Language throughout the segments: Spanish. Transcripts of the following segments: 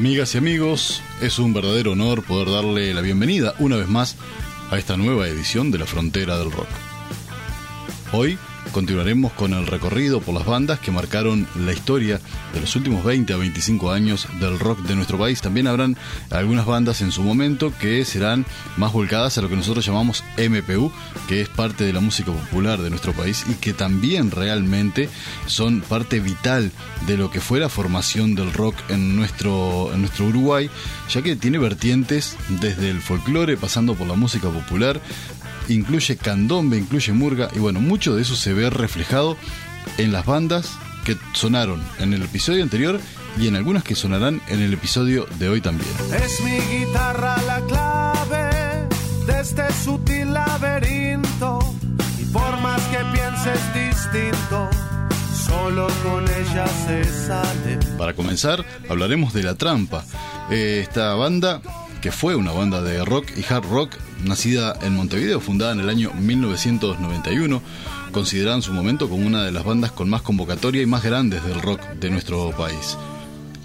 Amigas y amigos, es un verdadero honor poder darle la bienvenida una vez más a esta nueva edición de La Frontera del Rock. Hoy continuaremos con el recorrido por las bandas que marcaron la historia de los últimos 20 a 25 años del rock de nuestro país. También habrán algunas bandas en su momento que serán más volcadas a lo que nosotros llamamos MPU, que es parte de la música popular de nuestro país y que también realmente son parte vital de lo que fue la formación del rock en nuestro, en nuestro Uruguay, ya que tiene vertientes desde el folclore pasando por la música popular incluye candombe, incluye murga y bueno, mucho de eso se ve reflejado en las bandas que sonaron en el episodio anterior y en algunas que sonarán en el episodio de hoy también. Es mi guitarra la clave de este sutil laberinto y por más que pienses distinto, solo con ella se sale. Para comenzar, hablaremos de La Trampa. Eh, esta banda que fue una banda de rock y hard rock nacida en Montevideo, fundada en el año 1991, considerada en su momento como una de las bandas con más convocatoria y más grandes del rock de nuestro país.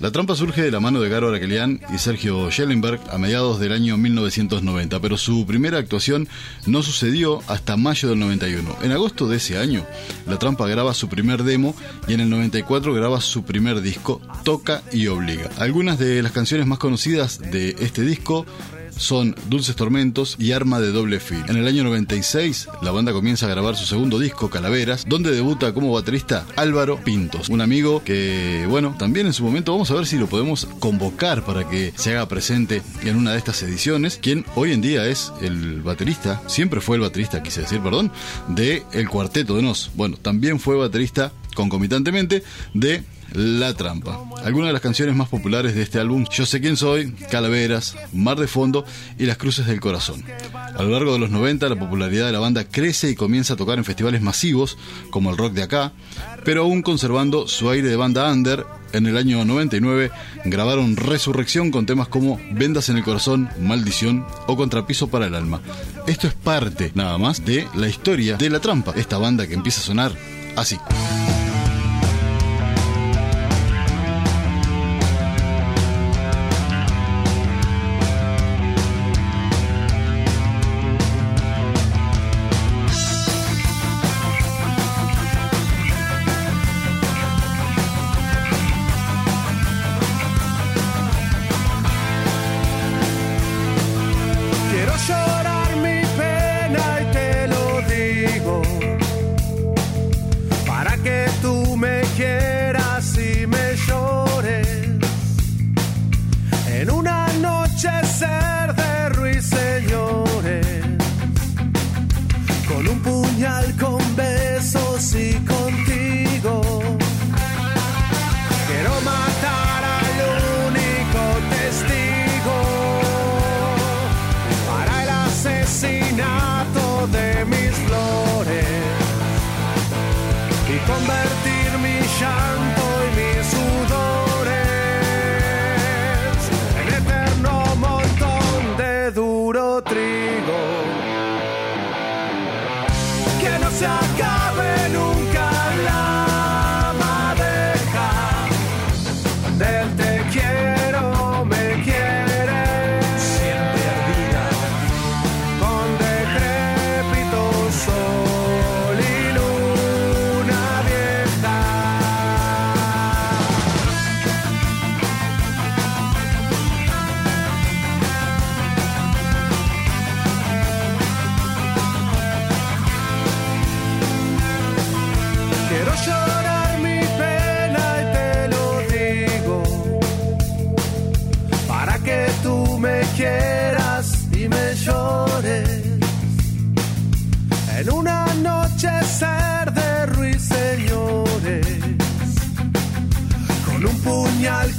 La trampa surge de la mano de Garo Araquelian y Sergio Schellenberg a mediados del año 1990, pero su primera actuación no sucedió hasta mayo del 91. En agosto de ese año, La Trampa graba su primer demo y en el 94 graba su primer disco, Toca y Obliga. Algunas de las canciones más conocidas de este disco son Dulces Tormentos y Arma de Doble Fil. En el año 96, la banda comienza a grabar su segundo disco, Calaveras, donde debuta como baterista Álvaro Pintos, un amigo que, bueno, también en su momento vamos a ver si lo podemos convocar para que se haga presente en una de estas ediciones, quien hoy en día es el baterista, siempre fue el baterista, quise decir, perdón, de El Cuarteto de Nos. Bueno, también fue baterista concomitantemente de la Trampa. Algunas de las canciones más populares de este álbum, Yo sé quién soy, Calaveras, Mar de Fondo y Las Cruces del Corazón. A lo largo de los 90 la popularidad de la banda crece y comienza a tocar en festivales masivos, como el rock de acá, pero aún conservando su aire de banda under, en el año 99 grabaron Resurrección con temas como Vendas en el Corazón, Maldición o Contrapiso para el Alma. Esto es parte, nada más, de la historia de La Trampa, esta banda que empieza a sonar así.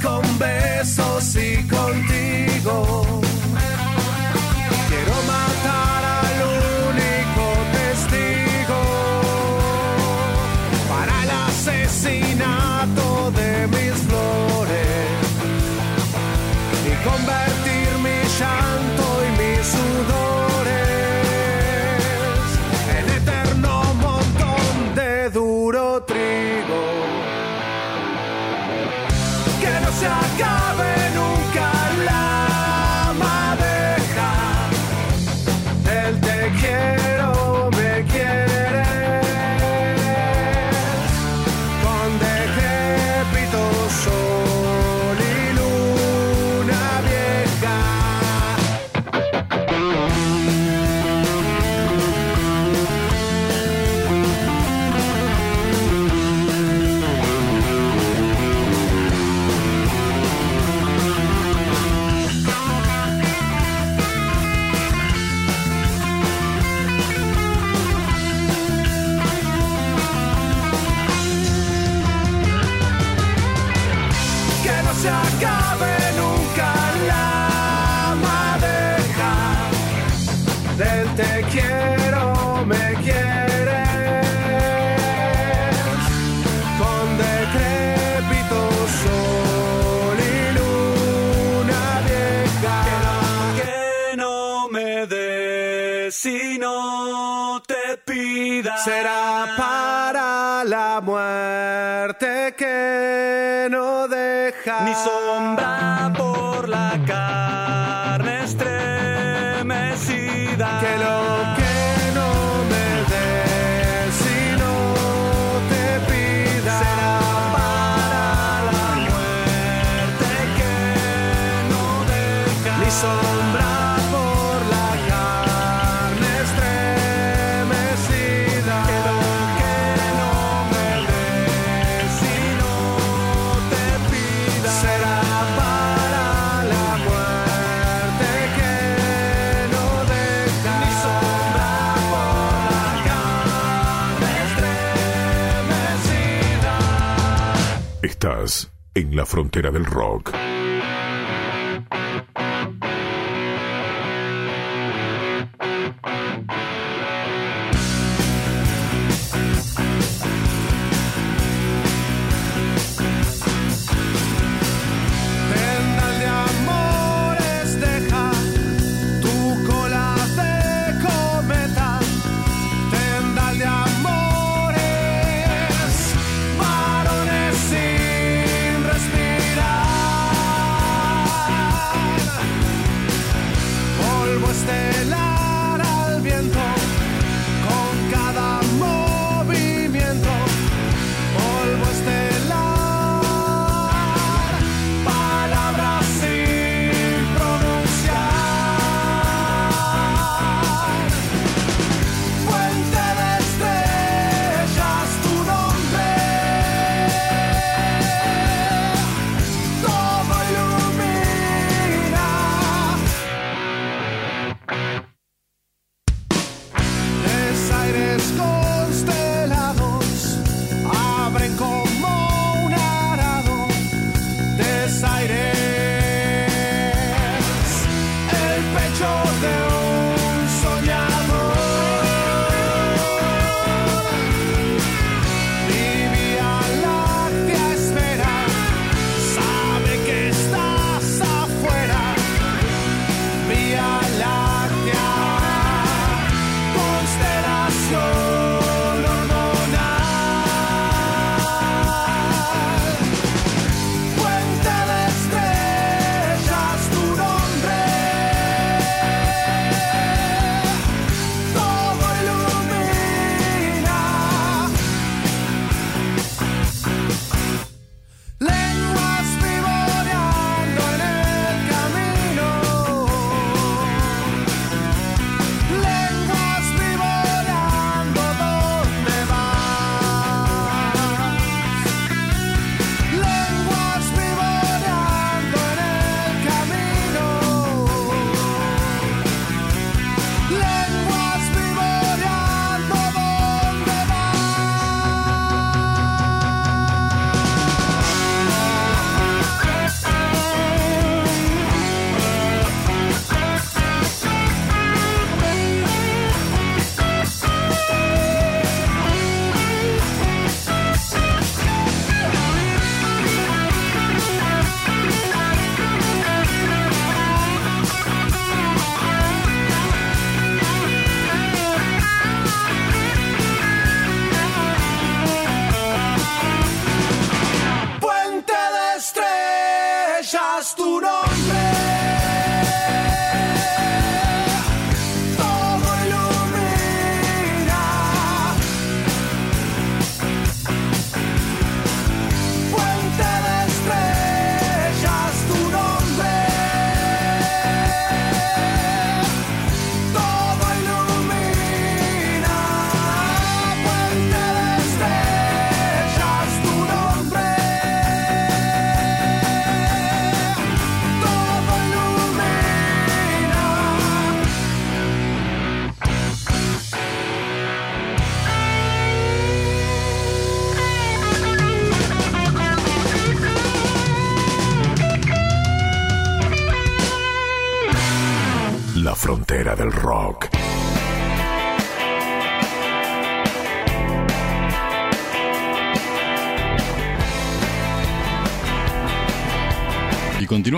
con besos y contigo. Quiero matar al único testigo para el asesinato de mis flores y convertirme te pida. Será para la muerte que no deja ni sombra por la carne estremecida. Que lo que no me dé si no te pida. Será para la muerte que no deja ni sombra. la frontera del rock.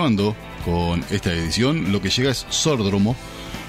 Continuando con esta edición, lo que llega es Sordromo,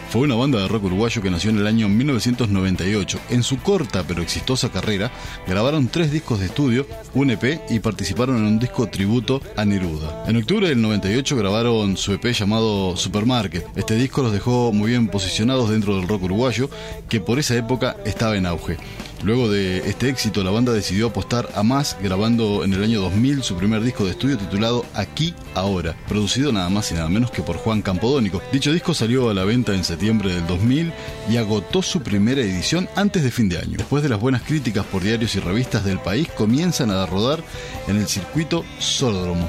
fue una banda de rock uruguayo que nació en el año 1998. En su corta pero exitosa carrera, grabaron tres discos de estudio, un EP y participaron en un disco tributo a Neruda. En octubre del 98 grabaron su EP llamado Supermarket. Este disco los dejó muy bien posicionados dentro del rock uruguayo, que por esa época estaba en auge. Luego de este éxito, la banda decidió apostar a más, grabando en el año 2000 su primer disco de estudio titulado Aquí Ahora, producido nada más y nada menos que por Juan Campodónico. Dicho disco salió a la venta en septiembre del 2000 y agotó su primera edición antes de fin de año. Después de las buenas críticas por diarios y revistas del país, comienzan a rodar en el circuito Sordromo,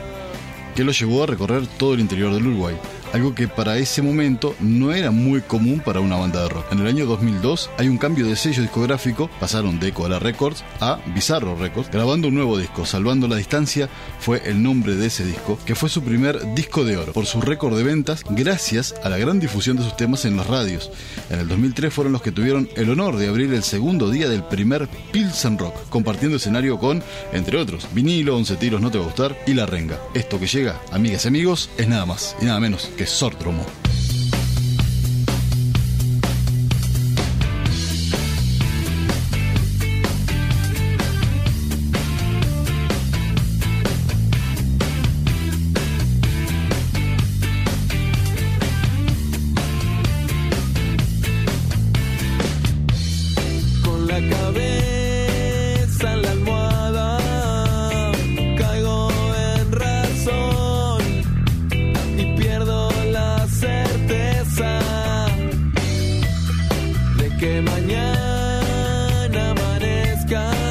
que lo llevó a recorrer todo el interior del Uruguay algo que para ese momento no era muy común para una banda de rock. En el año 2002 hay un cambio de sello discográfico, pasaron de Koala Records a Bizarro Records, grabando un nuevo disco, Salvando la Distancia fue el nombre de ese disco, que fue su primer disco de oro por su récord de ventas gracias a la gran difusión de sus temas en las radios. En el 2003 fueron los que tuvieron el honor de abrir el segundo día del primer Pilsen Rock, compartiendo escenario con, entre otros, Vinilo, Once Tiros No Te Va a Gustar y La Renga. Esto que llega, amigas y amigos, es nada más y nada menos Sordromo. Pero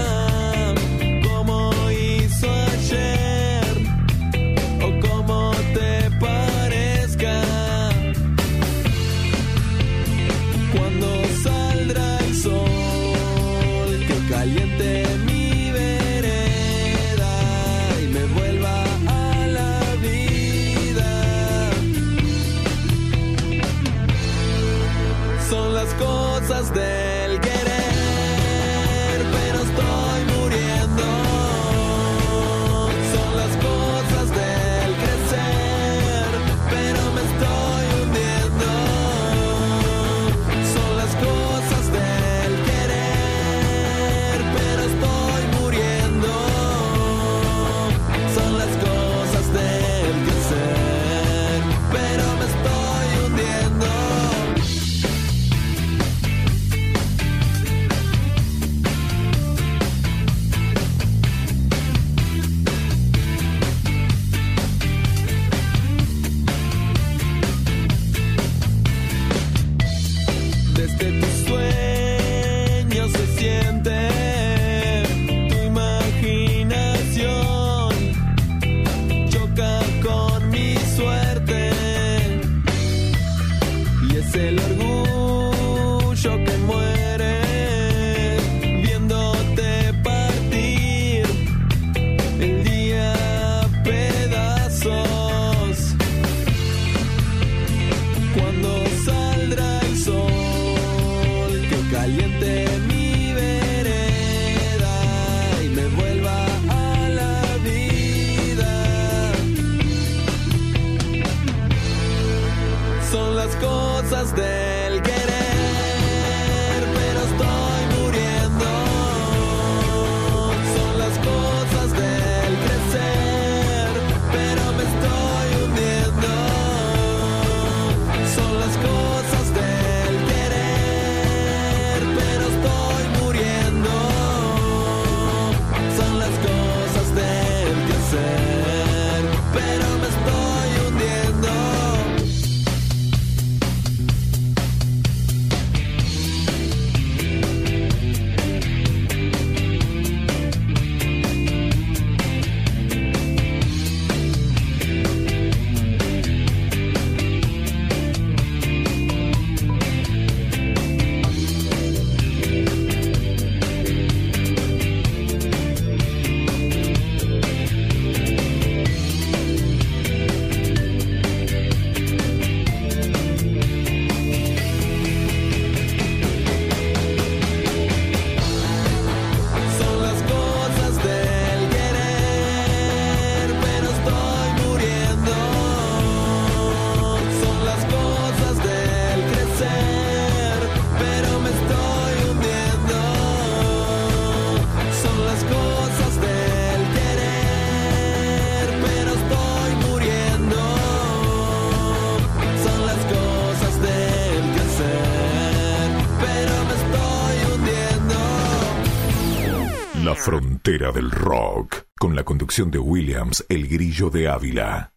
frontera del rock, con la conducción de Williams, el grillo de Ávila.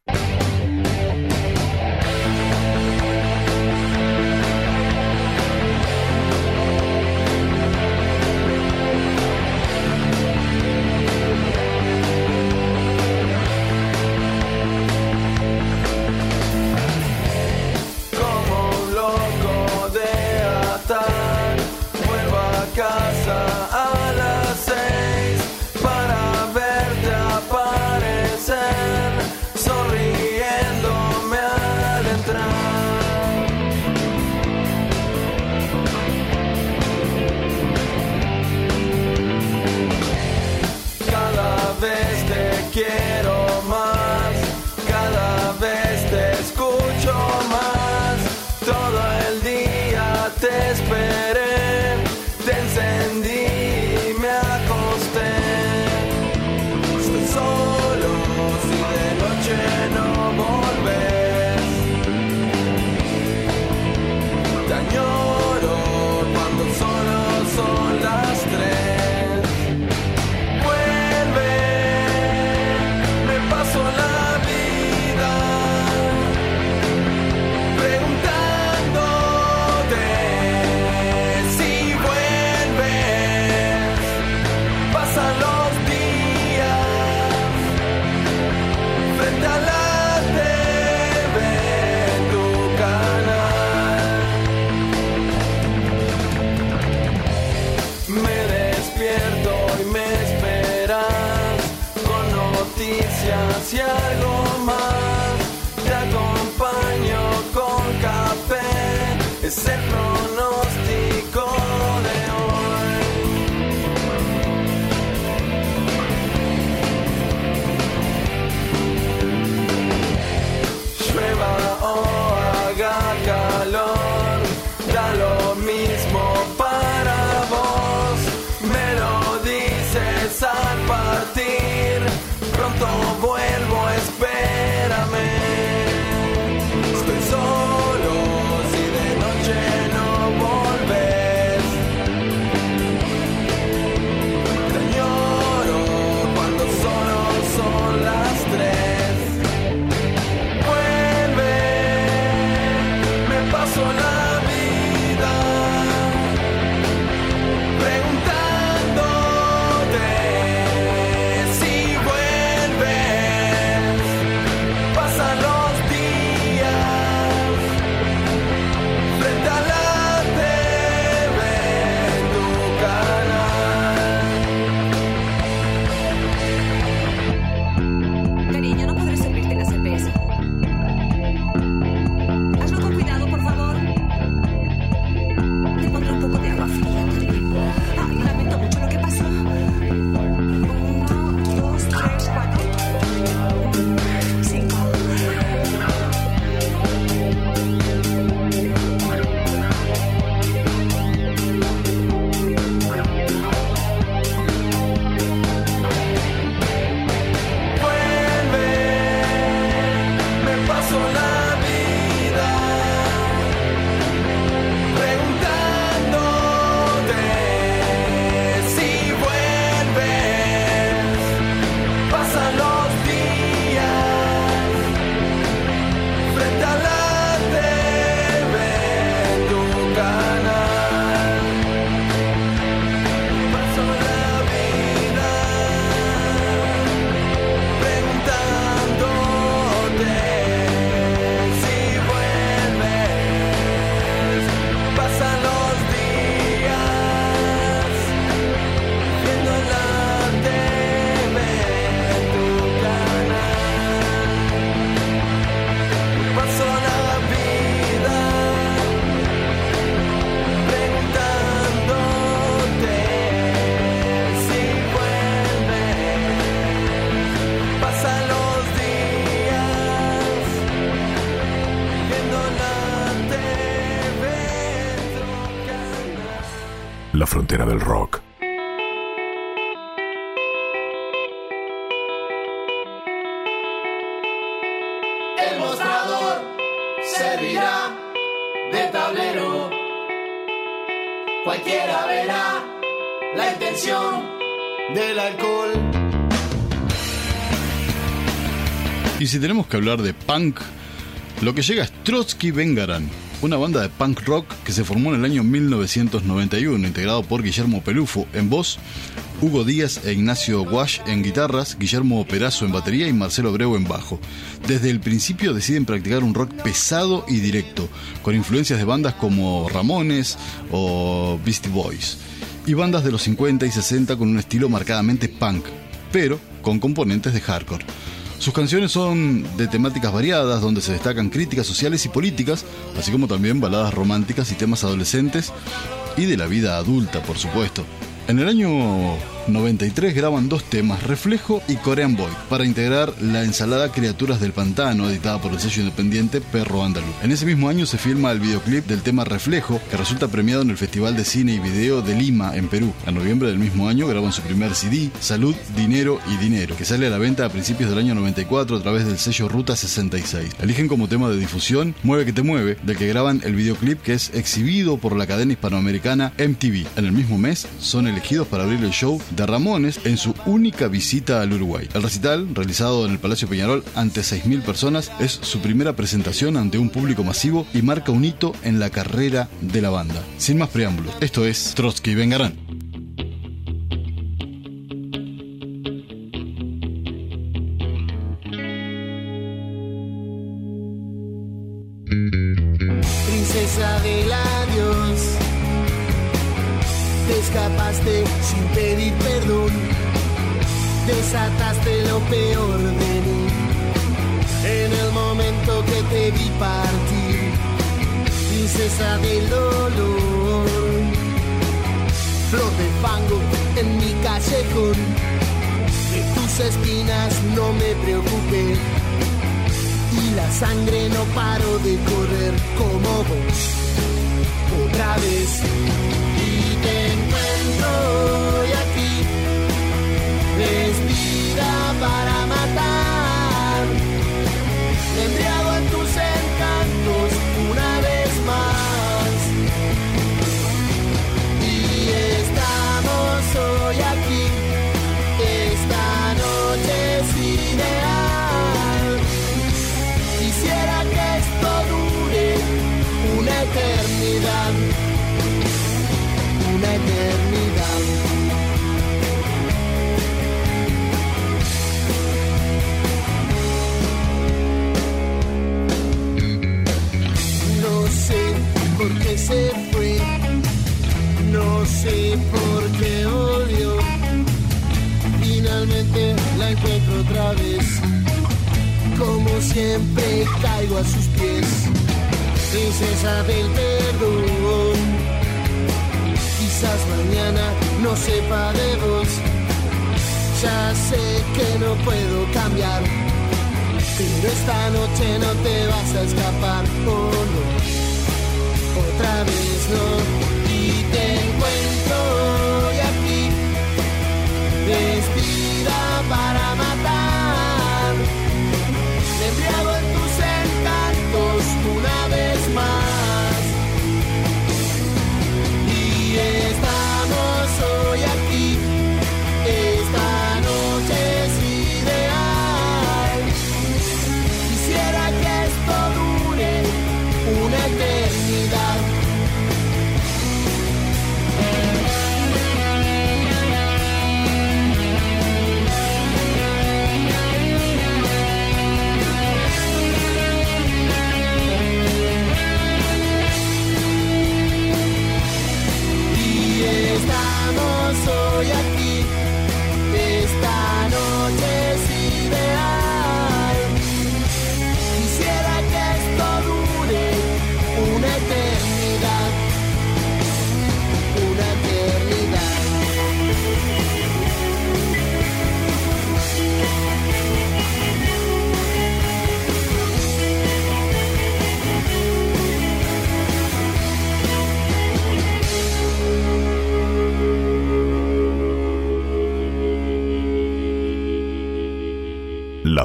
Cualquiera verá la intención del alcohol. Y si tenemos que hablar de punk, lo que llega es Trotsky Vengaran, una banda de punk rock que se formó en el año 1991, integrado por Guillermo Pelufo en voz, Hugo Díaz e Ignacio Wash en guitarras, Guillermo Perazo en batería y Marcelo Breu en bajo. Desde el principio deciden practicar un rock pesado y directo, con influencias de bandas como Ramones o Beastie Boys, y bandas de los 50 y 60 con un estilo marcadamente punk, pero con componentes de hardcore. Sus canciones son de temáticas variadas, donde se destacan críticas sociales y políticas, así como también baladas románticas y temas adolescentes y de la vida adulta, por supuesto. En el año 93 graban dos temas, Reflejo y Korean Boy, para integrar la ensalada Criaturas del Pantano, editada por el sello independiente Perro Andaluz. En ese mismo año se filma el videoclip del tema Reflejo, que resulta premiado en el Festival de Cine y Video de Lima, en Perú. En noviembre del mismo año graban su primer CD, Salud, Dinero y Dinero, que sale a la venta a principios del año 94 a través del sello Ruta 66. Eligen como tema de difusión Mueve que te mueve, del que graban el videoclip que es exhibido por la cadena hispanoamericana MTV. En el mismo mes son elegidos para abrir el show de Ramones en su única visita al Uruguay. El recital, realizado en el Palacio Peñarol ante 6.000 personas, es su primera presentación ante un público masivo y marca un hito en la carrera de la banda. Sin más preámbulos, esto es Trotsky Vengarán. Princesa del adiós, te escapaste sin pedir perdón, desataste lo peor de mí en el momento que te vi partir. Princesa del dolor, flor de fango en mi callejón, de tus espinas no me preocupé y la sangre no paró de correr como vos. Otra vez hoy aquí, vestida para matar. Me en tus encantos una vez más. Y estamos hoy aquí, esta noche es ideal. Quisiera que esto dure una eternidad, una eternidad. Se fue, no sé por qué odio. Finalmente la encuentro otra vez. Como siempre caigo a sus pies, princesa del perdón. Quizás mañana no sepa de vos, ya sé que no puedo cambiar, pero esta noche no te vas a escapar, oh no, otra vez no,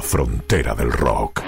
Frontera del rock.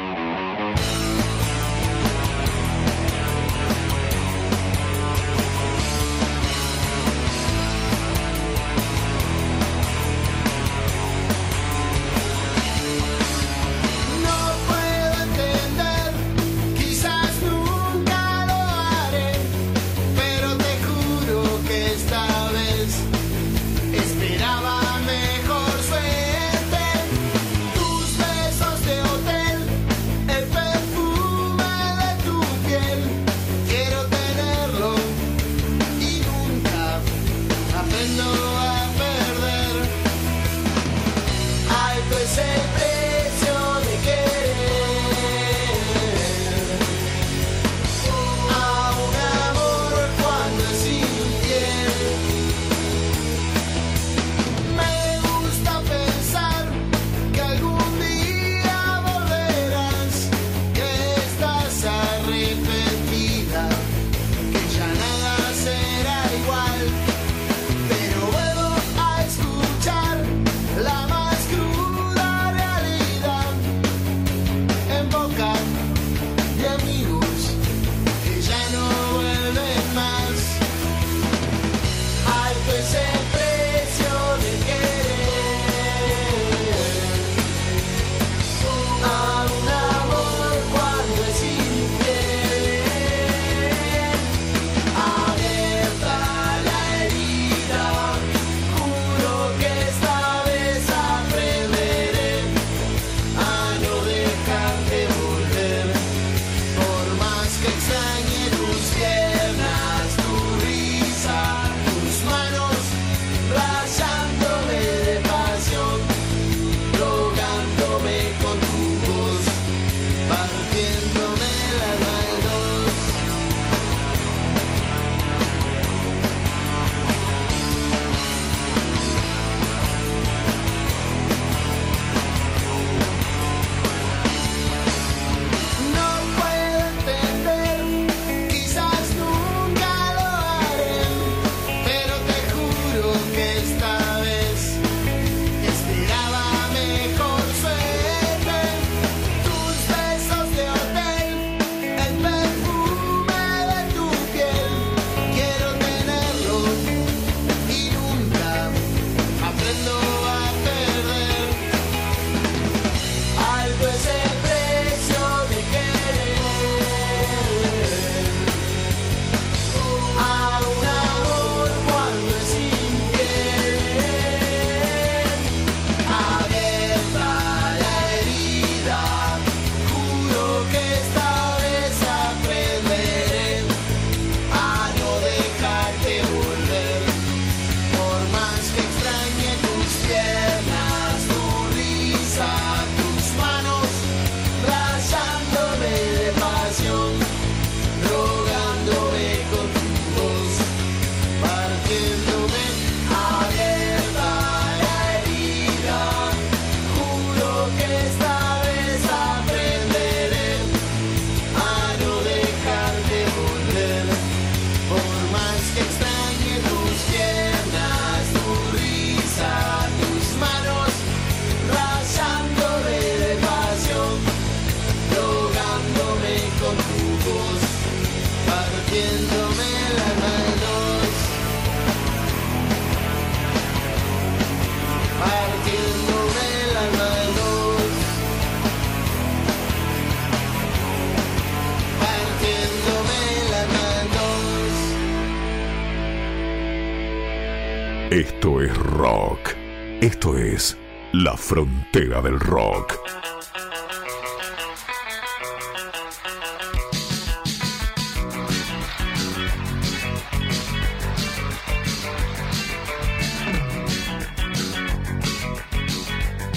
Esto es la frontera del rock.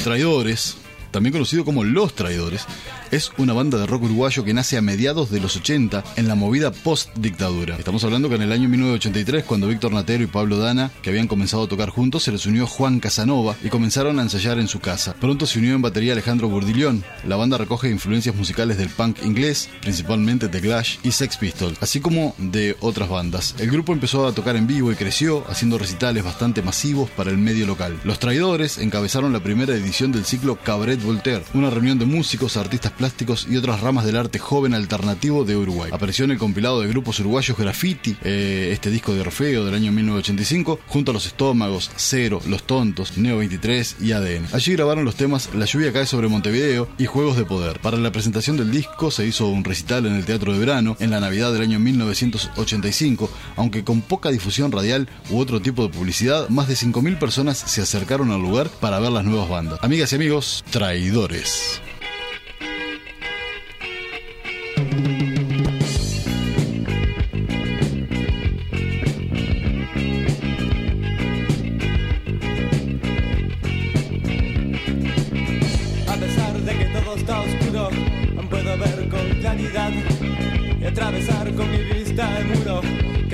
Traidores, también conocido como Los Traidores, es una banda de rock uruguayo que nace a mediados de los 80 en la movida post-dictadura. Estamos hablando que en el año 1983, cuando Víctor Natero y Pablo Dana, que habían comenzado a tocar juntos, se les unió Juan Casanova y comenzaron a ensayar en su casa. Pronto se unió en batería Alejandro Burdillón. La banda recoge influencias musicales del punk inglés, principalmente The Clash y Sex Pistols, así como de otras bandas. El grupo empezó a tocar en vivo y creció, haciendo recitales bastante masivos para el medio local. Los Traidores encabezaron la primera edición del ciclo Cabaret Voltaire, una reunión de músicos, artistas y otras ramas del arte joven alternativo de Uruguay. Apareció en el compilado de grupos uruguayos Graffiti, eh, este disco de Orfeo del año 1985, junto a Los Estómagos, Cero, Los Tontos, Neo 23 y ADN. Allí grabaron los temas La lluvia cae sobre Montevideo y Juegos de Poder. Para la presentación del disco se hizo un recital en el Teatro de Verano en la Navidad del año 1985, aunque con poca difusión radial u otro tipo de publicidad, más de 5.000 personas se acercaron al lugar para ver las nuevas bandas. Amigas y amigos, traidores.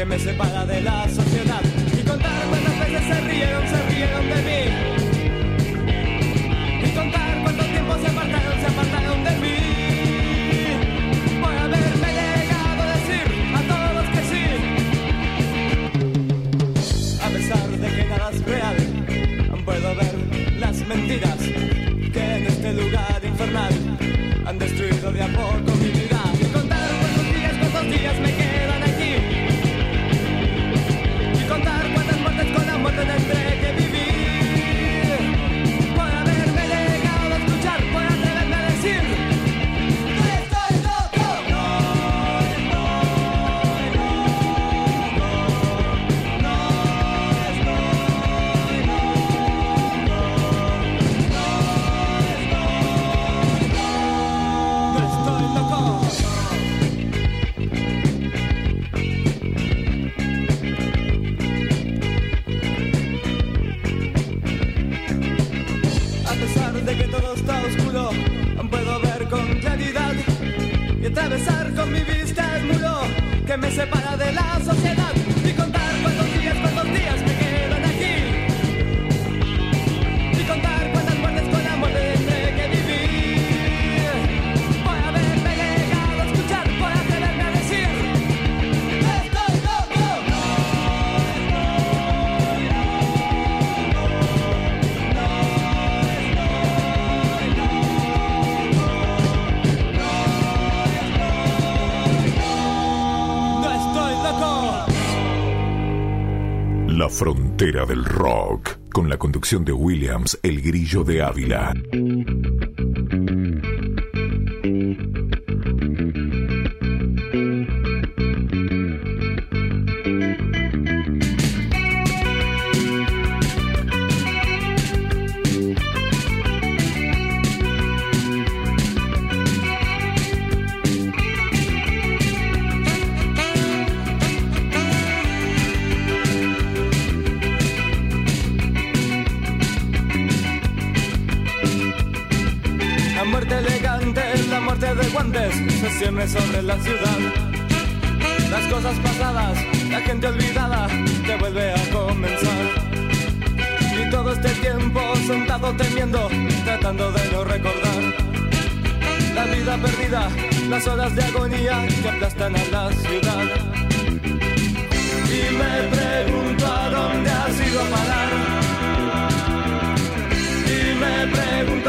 Que me separa de la todo está oscuro, puedo ver con claridad y atravesar con mi vista el muro que me separa de la sociedad frontera del rock, con la conducción de Williams, el grillo de Ávila.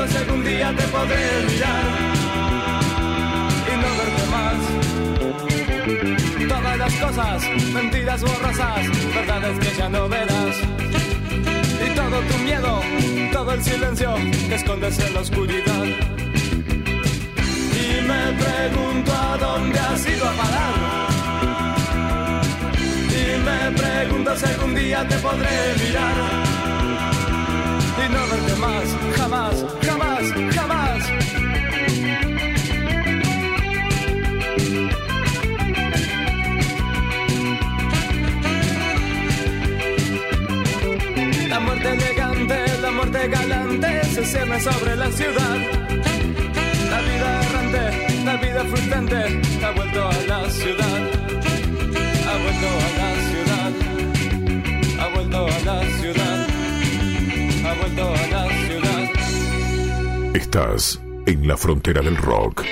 Si algún día te podré mirar Todas las cosas, mentiras borrosas, verdades que ya no verás. Y todo tu miedo, todo el silencio que escondes en la oscuridad. Y me pregunto a dónde has ido a parar. Me pregunto si algún día te podré mirar. Y no verte más, jamás, jamás, jamás. elegante, la muerte galante se cierne sobre la ciudad. La vida errante, la vida frustrante ha vuelto a la ciudad. Ha vuelto a la ciudad. Estás en la frontera del rock.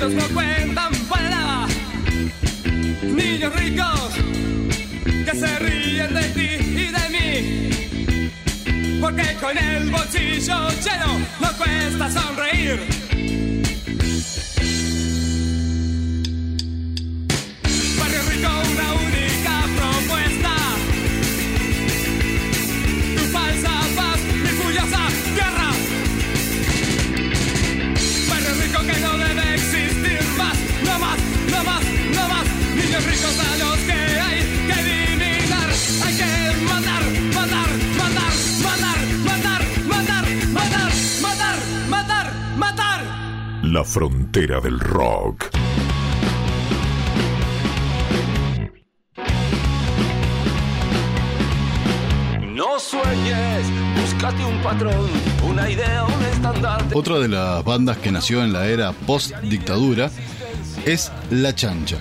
Niños no cuentan para. Niños ricos que se ríen de ti y de mí. Porque con el bolsillo lleno no cuesta sonreír. Frontera del rock. No sueñes, búscate un patrón, una idea, un estandarte. Otra de las bandas que nació en la era post-dictadura es La Chancha.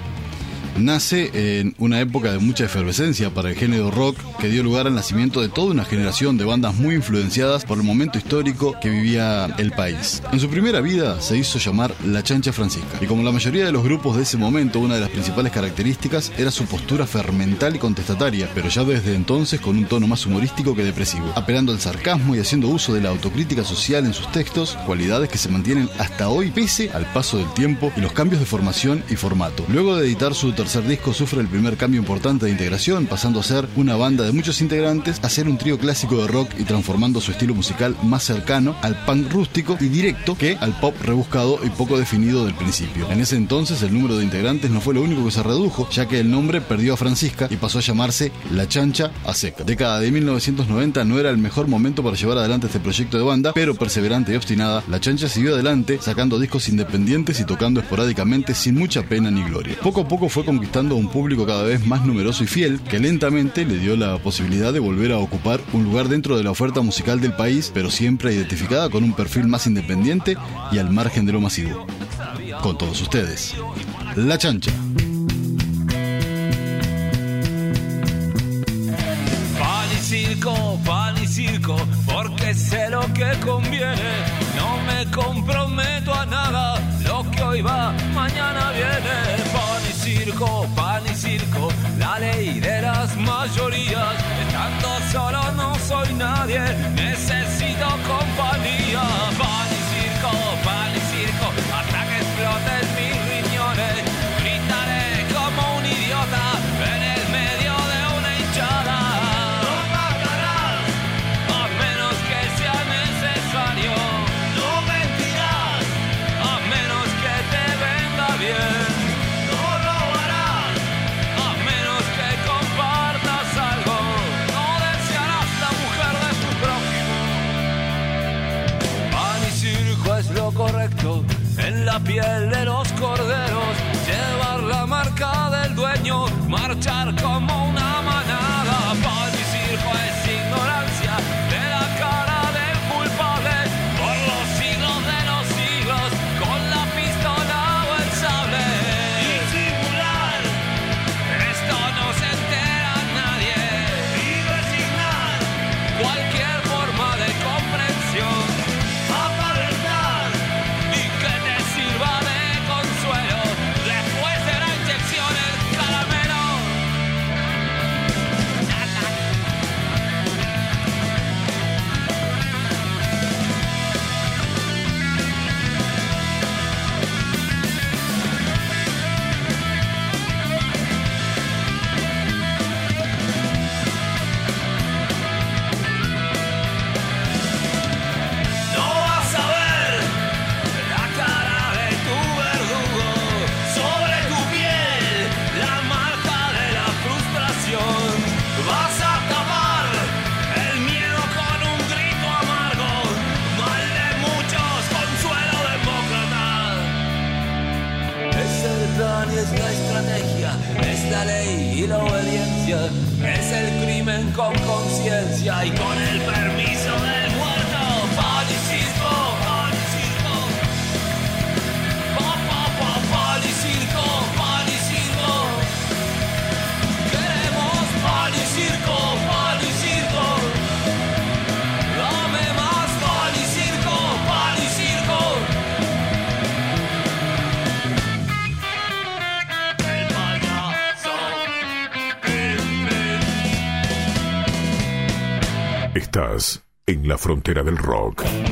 Nace en una época de mucha efervescencia para el género rock que dio lugar al nacimiento de toda una generación de bandas muy influenciadas por el momento histórico que vivía el país. En su primera vida se hizo llamar La Chancha Francisca y como la mayoría de los grupos de ese momento, una de las principales características era su postura fermental y contestataria, pero ya desde entonces con un tono más humorístico que depresivo, apelando al sarcasmo y haciendo uso de la autocrítica social en sus textos, cualidades que se mantienen hasta hoy pese al paso del tiempo y los cambios de formación y formato. Luego de editar su tercer disco sufre el primer cambio importante de integración, pasando a ser una banda de muchos integrantes a ser un trío clásico de rock y transformando su estilo musical más cercano al punk rústico y directo que al pop rebuscado y poco definido del principio. En ese entonces el número de integrantes no fue lo único que se redujo, ya que el nombre perdió a Francisca y pasó a llamarse La Chancha a Seca. Década de 1990 no era el mejor momento para llevar adelante este proyecto de banda, pero perseverante y obstinada, La Chancha siguió adelante sacando discos independientes y tocando esporádicamente sin mucha pena ni gloria. Poco a poco fue conquistando un público cada vez más numeroso y fiel, que lentamente le dio la posibilidad de volver a ocupar un lugar dentro de la oferta musical del país, pero siempre identificada con un perfil más independiente y al margen de lo masivo. Con todos ustedes, La Chancha. Circo, pan y circo, porque sé lo que conviene. No me comprometo a nada, lo que hoy va, mayorías. Estando solo no soy nadie, piel de los corderos. Llevar la marca del dueño, marchar como una manada. Frontera del rock.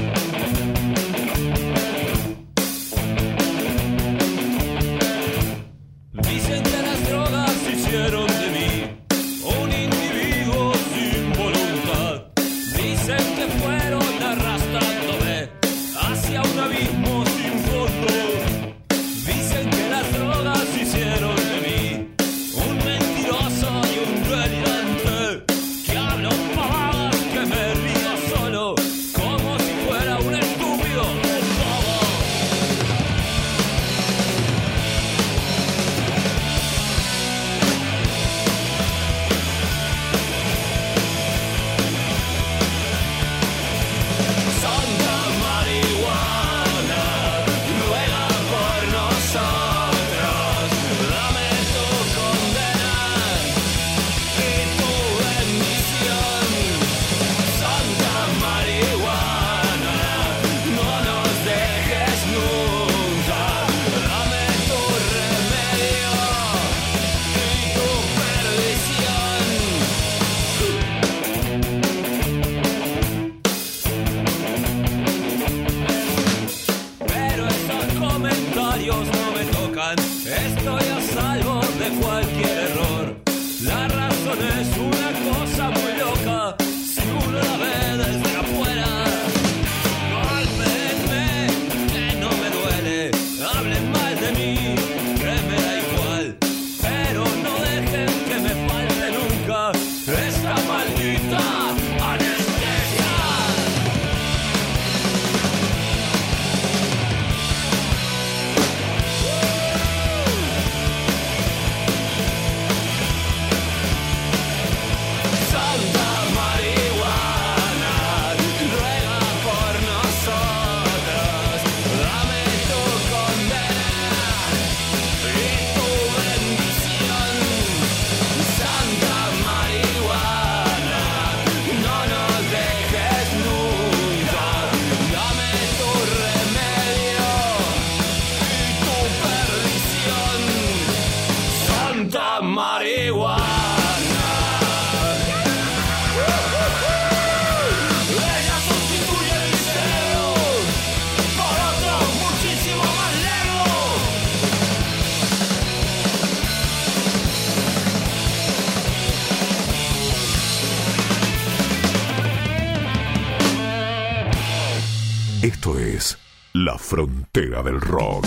La Frontera del Rock.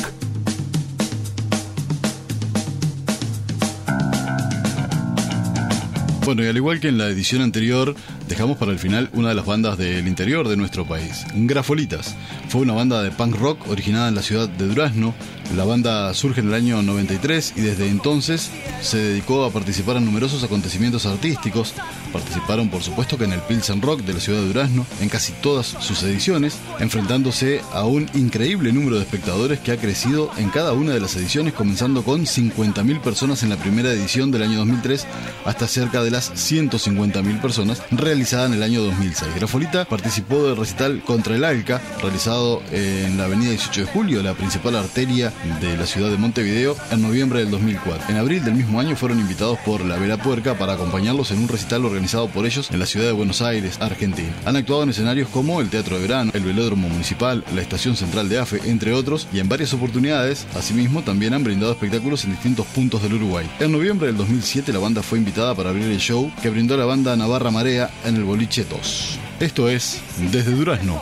Bueno, y al igual que en la edición anterior, dejamos para el final una de las bandas del interior de nuestro país, Grafolitas. Fue una banda de punk rock originada en la ciudad de Durazno. La banda surge en el año 93 y desde entonces se dedicó a participar en numerosos acontecimientos artísticos. Participaron, por supuesto, que en el Pilsen Rock de la ciudad de Durazno, en casi todas sus ediciones, enfrentándose a un increíble número de espectadores que ha crecido en cada una de las ediciones, comenzando con 50.000 personas en la primera edición del año 2003 hasta cerca de las 150.000 personas realizada en el año 2006. Grafolita participó del recital Contra el Alca, realizado en la avenida 18 de Julio, la principal arteria de la ciudad de Montevideo, en noviembre del 2004. En abril del mismo año fueron invitados por La Vela Puerca para acompañarlos en un recital organizado por ellos en la ciudad de Buenos Aires, Argentina. Han actuado en escenarios como el Teatro de Verano, el Velódromo Municipal, la Estación Central de AFE, entre otros, y en varias oportunidades, asimismo, también han brindado espectáculos en distintos puntos del Uruguay. En noviembre del 2007 la banda fue invitada para abrir el show que brindó la banda Navarra Marea el Boliche 2. Esto es Desde Durazno,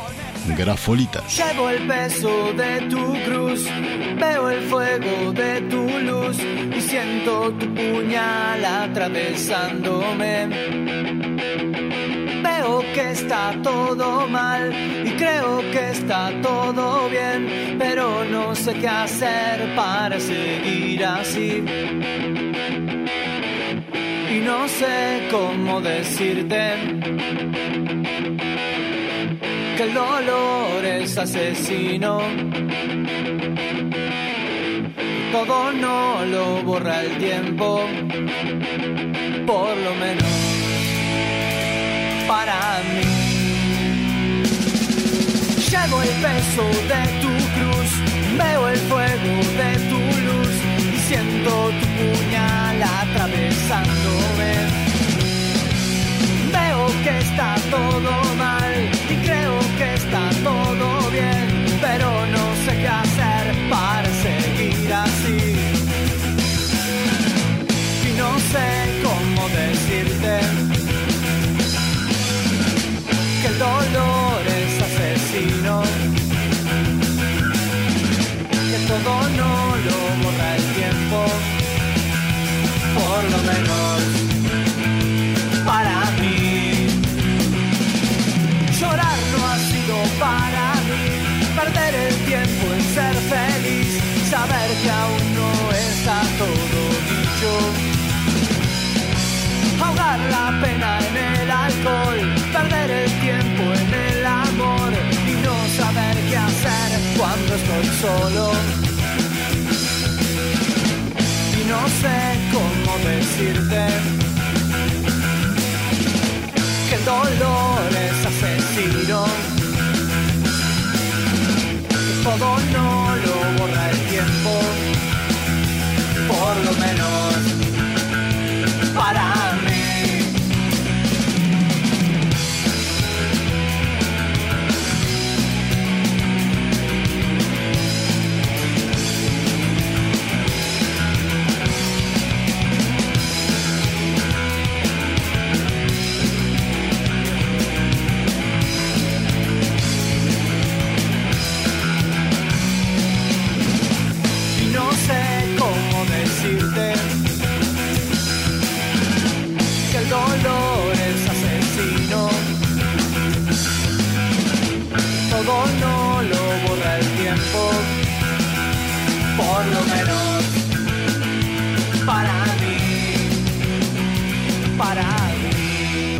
Grafolitas. Llevo el peso de tu cruz, veo el fuego de tu luz y siento tu puñal atravesándome. Veo que está todo mal y creo que está todo bien, pero no sé qué hacer para seguir así. Y no sé cómo decirte que el dolor es asesino. Todo no lo borra el tiempo, por lo menos para mí. Llevo el peso de tu cruz, veo el fuego de tu luz y siento tu puñal atravesándome. Veo que está todo mal y creo que está todo bien, pero solo. Y no sé cómo decirte que el dolor es asesino. Que todo no lo borra el tiempo, por lo menos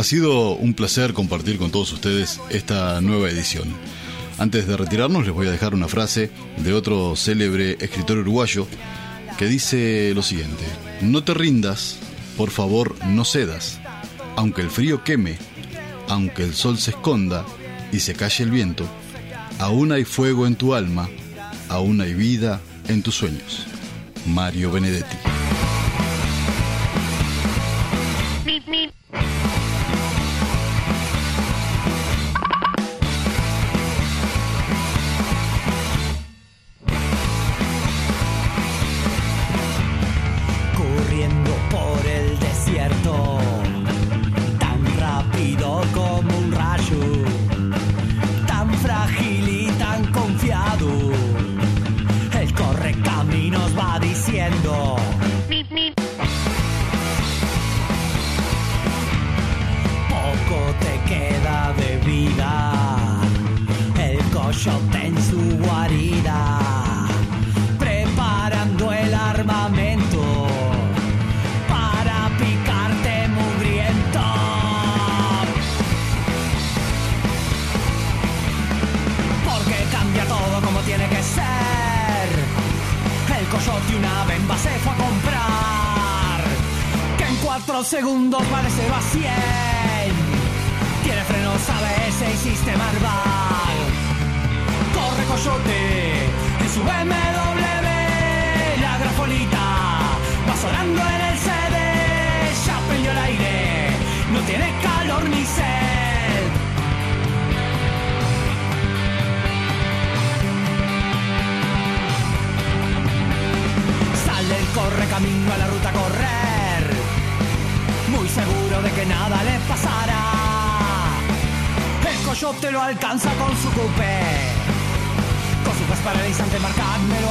sido un placer compartir con todos ustedes esta nueva edición. Antes de retirarnos les voy a dejar una frase de otro célebre escritor uruguayo que dice lo siguiente, no te rindas, por favor no cedas, aunque el frío queme, aunque el sol se esconda y se calle el viento, aún hay fuego en tu alma, aún hay vida en tus sueños. Mario Benedetti.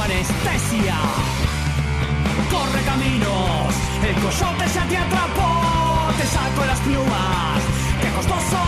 anestesia. Corre caminos, el coyote ya te atrapó, te saco las plumas, que costoso